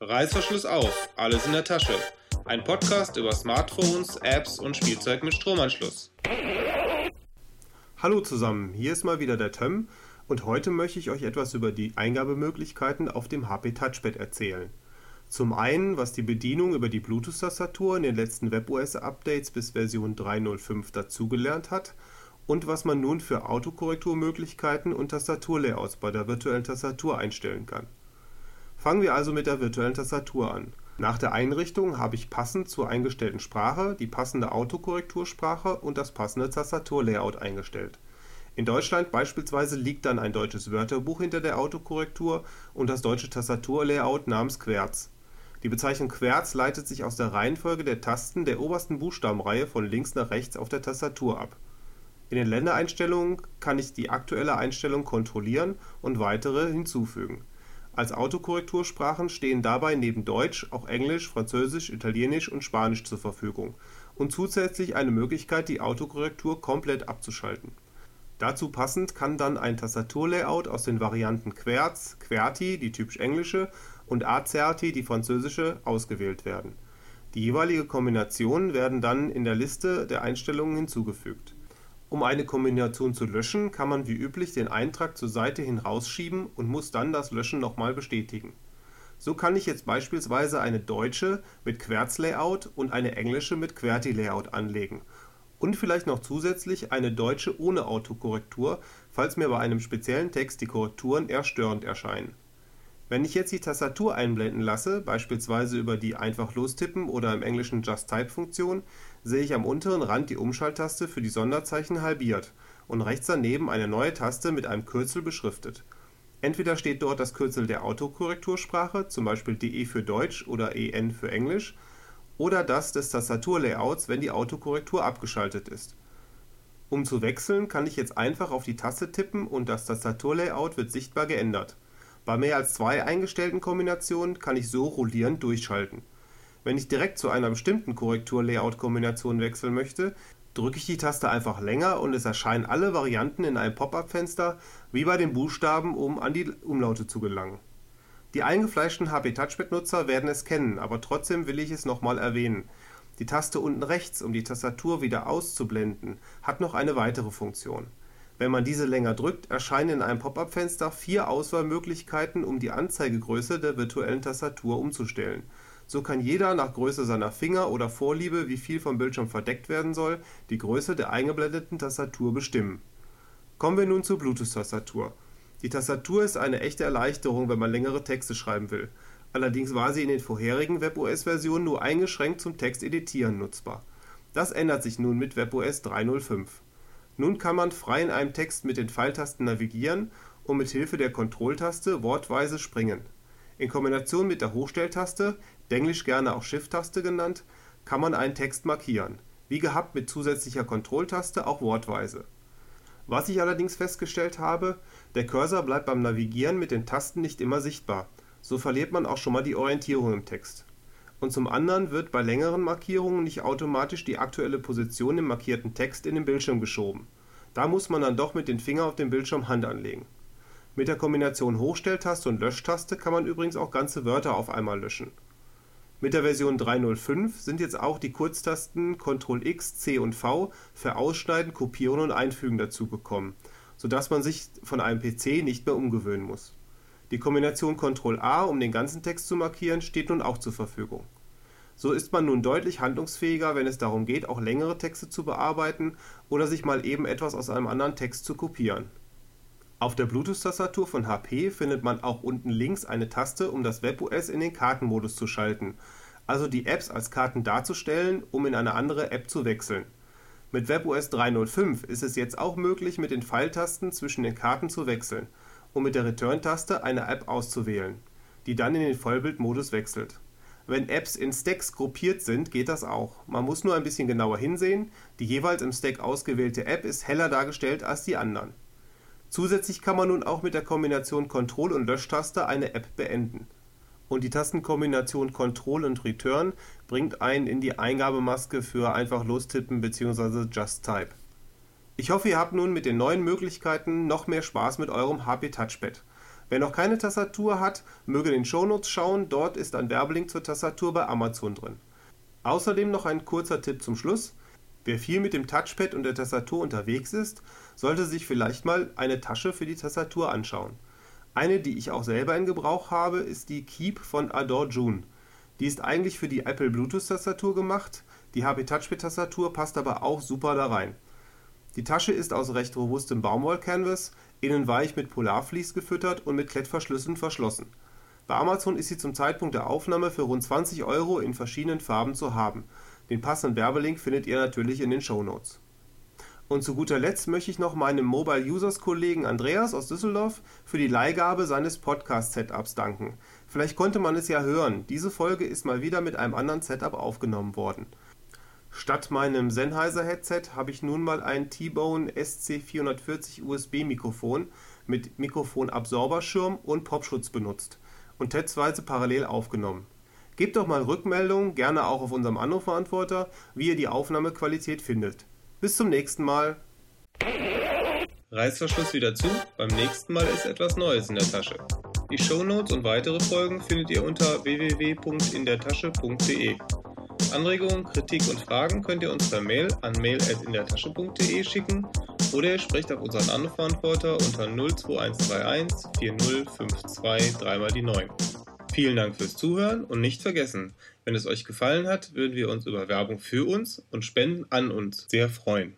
Reißverschluss auf, alles in der Tasche. Ein Podcast über Smartphones, Apps und Spielzeug mit Stromanschluss. Hallo zusammen, hier ist mal wieder der Töm und heute möchte ich euch etwas über die Eingabemöglichkeiten auf dem HP Touchpad erzählen. Zum einen, was die Bedienung über die Bluetooth-Tastatur in den letzten WebOS-Updates bis Version 3.05 dazugelernt hat und was man nun für Autokorrekturmöglichkeiten und Tastaturlayouts bei der virtuellen Tastatur einstellen kann. Fangen wir also mit der virtuellen Tastatur an. Nach der Einrichtung habe ich passend zur eingestellten Sprache die passende Autokorrektursprache und das passende Tastaturlayout eingestellt. In Deutschland beispielsweise liegt dann ein deutsches Wörterbuch hinter der Autokorrektur und das deutsche Tastaturlayout namens Querz. Die Bezeichnung Querz leitet sich aus der Reihenfolge der Tasten der obersten Buchstabenreihe von links nach rechts auf der Tastatur ab. In den Ländereinstellungen kann ich die aktuelle Einstellung kontrollieren und weitere hinzufügen als Autokorrektursprachen stehen dabei neben Deutsch auch Englisch, Französisch, Italienisch und Spanisch zur Verfügung und zusätzlich eine Möglichkeit die Autokorrektur komplett abzuschalten. Dazu passend kann dann ein Tastaturlayout aus den Varianten Querz, QWERTY die typisch englische und AZERTY die französische ausgewählt werden. Die jeweilige Kombination werden dann in der Liste der Einstellungen hinzugefügt um eine Kombination zu löschen, kann man wie üblich den Eintrag zur Seite hin rausschieben und muss dann das Löschen nochmal bestätigen. So kann ich jetzt beispielsweise eine deutsche mit Querz-Layout und eine englische mit QWERTY-Layout anlegen und vielleicht noch zusätzlich eine deutsche ohne Autokorrektur, falls mir bei einem speziellen Text die Korrekturen eher störend erscheinen wenn ich jetzt die Tastatur einblenden lasse, beispielsweise über die Einfach-Lostippen oder im Englischen Just-Type-Funktion, sehe ich am unteren Rand die Umschalttaste für die Sonderzeichen halbiert und rechts daneben eine neue Taste mit einem Kürzel beschriftet. Entweder steht dort das Kürzel der Autokorrektursprache, zum Beispiel DE für Deutsch oder EN für Englisch, oder das des Tastaturlayouts, wenn die Autokorrektur abgeschaltet ist. Um zu wechseln, kann ich jetzt einfach auf die Taste tippen und das Tastaturlayout wird sichtbar geändert bei mehr als zwei eingestellten Kombinationen kann ich so rollierend durchschalten. Wenn ich direkt zu einer bestimmten Korrektur-Layout-Kombination wechseln möchte, drücke ich die Taste einfach länger und es erscheinen alle Varianten in einem Pop-up-Fenster wie bei den Buchstaben, um an die Umlaute zu gelangen. Die eingefleischten HP Touchpad-Nutzer werden es kennen, aber trotzdem will ich es nochmal erwähnen. Die Taste unten rechts, um die Tastatur wieder auszublenden, hat noch eine weitere Funktion wenn man diese länger drückt, erscheinen in einem Pop-up-Fenster vier Auswahlmöglichkeiten, um die Anzeigegröße der virtuellen Tastatur umzustellen. So kann jeder nach Größe seiner Finger oder Vorliebe, wie viel vom Bildschirm verdeckt werden soll, die Größe der eingeblendeten Tastatur bestimmen. Kommen wir nun zur Bluetooth-Tastatur. Die Tastatur ist eine echte Erleichterung, wenn man längere Texte schreiben will. Allerdings war sie in den vorherigen WebOS-Versionen nur eingeschränkt zum Texteditieren nutzbar. Das ändert sich nun mit WebOS 3.05 nun kann man frei in einem Text mit den Pfeiltasten navigieren und mit Hilfe der Kontrolltaste wortweise springen. In Kombination mit der Hochstelltaste (englisch gerne auch Shift-Taste genannt) kann man einen Text markieren, wie gehabt mit zusätzlicher Kontrolltaste auch wortweise. Was ich allerdings festgestellt habe: Der Cursor bleibt beim Navigieren mit den Tasten nicht immer sichtbar, so verliert man auch schon mal die Orientierung im Text und zum anderen wird bei längeren Markierungen nicht automatisch die aktuelle Position im markierten Text in den Bildschirm geschoben. Da muss man dann doch mit den Fingern auf dem Bildschirm Hand anlegen. Mit der Kombination Hochstelltaste und Löschtaste kann man übrigens auch ganze Wörter auf einmal löschen. Mit der Version 3.05 sind jetzt auch die Kurztasten Ctrl X, C und V für Ausschneiden, Kopieren und Einfügen dazugekommen, sodass man sich von einem PC nicht mehr umgewöhnen muss die Kombination Ctrl-A, um den ganzen Text zu markieren, steht nun auch zur Verfügung. So ist man nun deutlich handlungsfähiger, wenn es darum geht, auch längere Texte zu bearbeiten oder sich mal eben etwas aus einem anderen Text zu kopieren. Auf der Bluetooth-Tastatur von HP findet man auch unten links eine Taste, um das WebOS in den Kartenmodus zu schalten, also die Apps als Karten darzustellen, um in eine andere App zu wechseln. Mit WebOS 3.05 ist es jetzt auch möglich, mit den Pfeiltasten zwischen den Karten zu wechseln um mit der Return-Taste eine App auszuwählen, die dann in den Vollbildmodus wechselt. Wenn Apps in Stacks gruppiert sind, geht das auch. Man muss nur ein bisschen genauer hinsehen, die jeweils im Stack ausgewählte App ist heller dargestellt als die anderen. Zusätzlich kann man nun auch mit der Kombination Control und Löschtaste eine App beenden. Und die Tastenkombination Control und Return bringt einen in die Eingabemaske für einfach lostippen bzw. Just Type. Ich hoffe, ihr habt nun mit den neuen Möglichkeiten noch mehr Spaß mit eurem HP Touchpad. Wer noch keine Tastatur hat, möge in den Shownotes schauen, dort ist ein Werbelink zur Tastatur bei Amazon drin. Außerdem noch ein kurzer Tipp zum Schluss. Wer viel mit dem Touchpad und der Tastatur unterwegs ist, sollte sich vielleicht mal eine Tasche für die Tastatur anschauen. Eine, die ich auch selber in Gebrauch habe, ist die Keep von Adore June. Die ist eigentlich für die Apple Bluetooth-Tastatur gemacht, die HP Touchpad-Tastatur passt aber auch super da rein. Die Tasche ist aus recht robustem Baumwollcanvas, innen weich mit Polarvlies gefüttert und mit Klettverschlüssen verschlossen. Bei Amazon ist sie zum Zeitpunkt der Aufnahme für rund 20 Euro in verschiedenen Farben zu haben. Den passenden Werbelink findet ihr natürlich in den Shownotes. Und zu guter Letzt möchte ich noch meinem Mobile Users Kollegen Andreas aus Düsseldorf für die Leihgabe seines Podcast Setups danken. Vielleicht konnte man es ja hören, diese Folge ist mal wieder mit einem anderen Setup aufgenommen worden. Statt meinem Sennheiser Headset habe ich nun mal ein T-Bone SC440 USB Mikrofon mit Mikrofonabsorberschirm und Popschutz benutzt und testweise parallel aufgenommen. Gebt doch mal Rückmeldung, gerne auch auf unserem Anrufbeantworter, wie ihr die Aufnahmequalität findet. Bis zum nächsten Mal. Reißverschluss wieder zu, beim nächsten Mal ist etwas Neues in der Tasche. Die Shownotes und weitere Folgen findet ihr unter www.indertasche.de. Anregungen, Kritik und Fragen könnt ihr uns per Mail an mail.indertasche.de schicken oder ihr sprecht auf unseren Anrufbeantworter unter 02131 4052 3 mal die 9. Vielen Dank fürs Zuhören und nicht vergessen, wenn es euch gefallen hat, würden wir uns über Werbung für uns und Spenden an uns sehr freuen.